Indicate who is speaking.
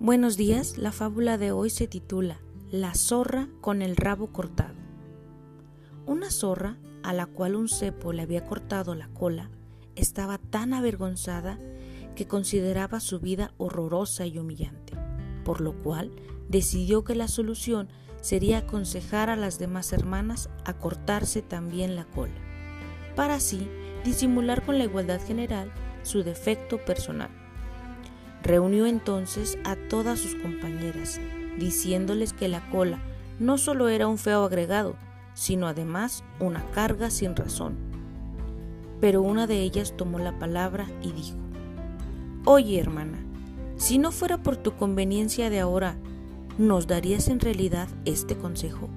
Speaker 1: Buenos días, la fábula de hoy se titula La zorra con el rabo cortado. Una zorra, a la cual un cepo le había cortado la cola, estaba tan avergonzada que consideraba su vida horrorosa y humillante, por lo cual decidió que la solución sería aconsejar a las demás hermanas a cortarse también la cola, para así disimular con la igualdad general su defecto personal. Reunió entonces a todas sus compañeras, diciéndoles que la cola no solo era un feo agregado, sino además una carga sin razón. Pero una de ellas tomó la palabra y dijo, Oye hermana, si no fuera por tu conveniencia de ahora, ¿nos darías en realidad este consejo?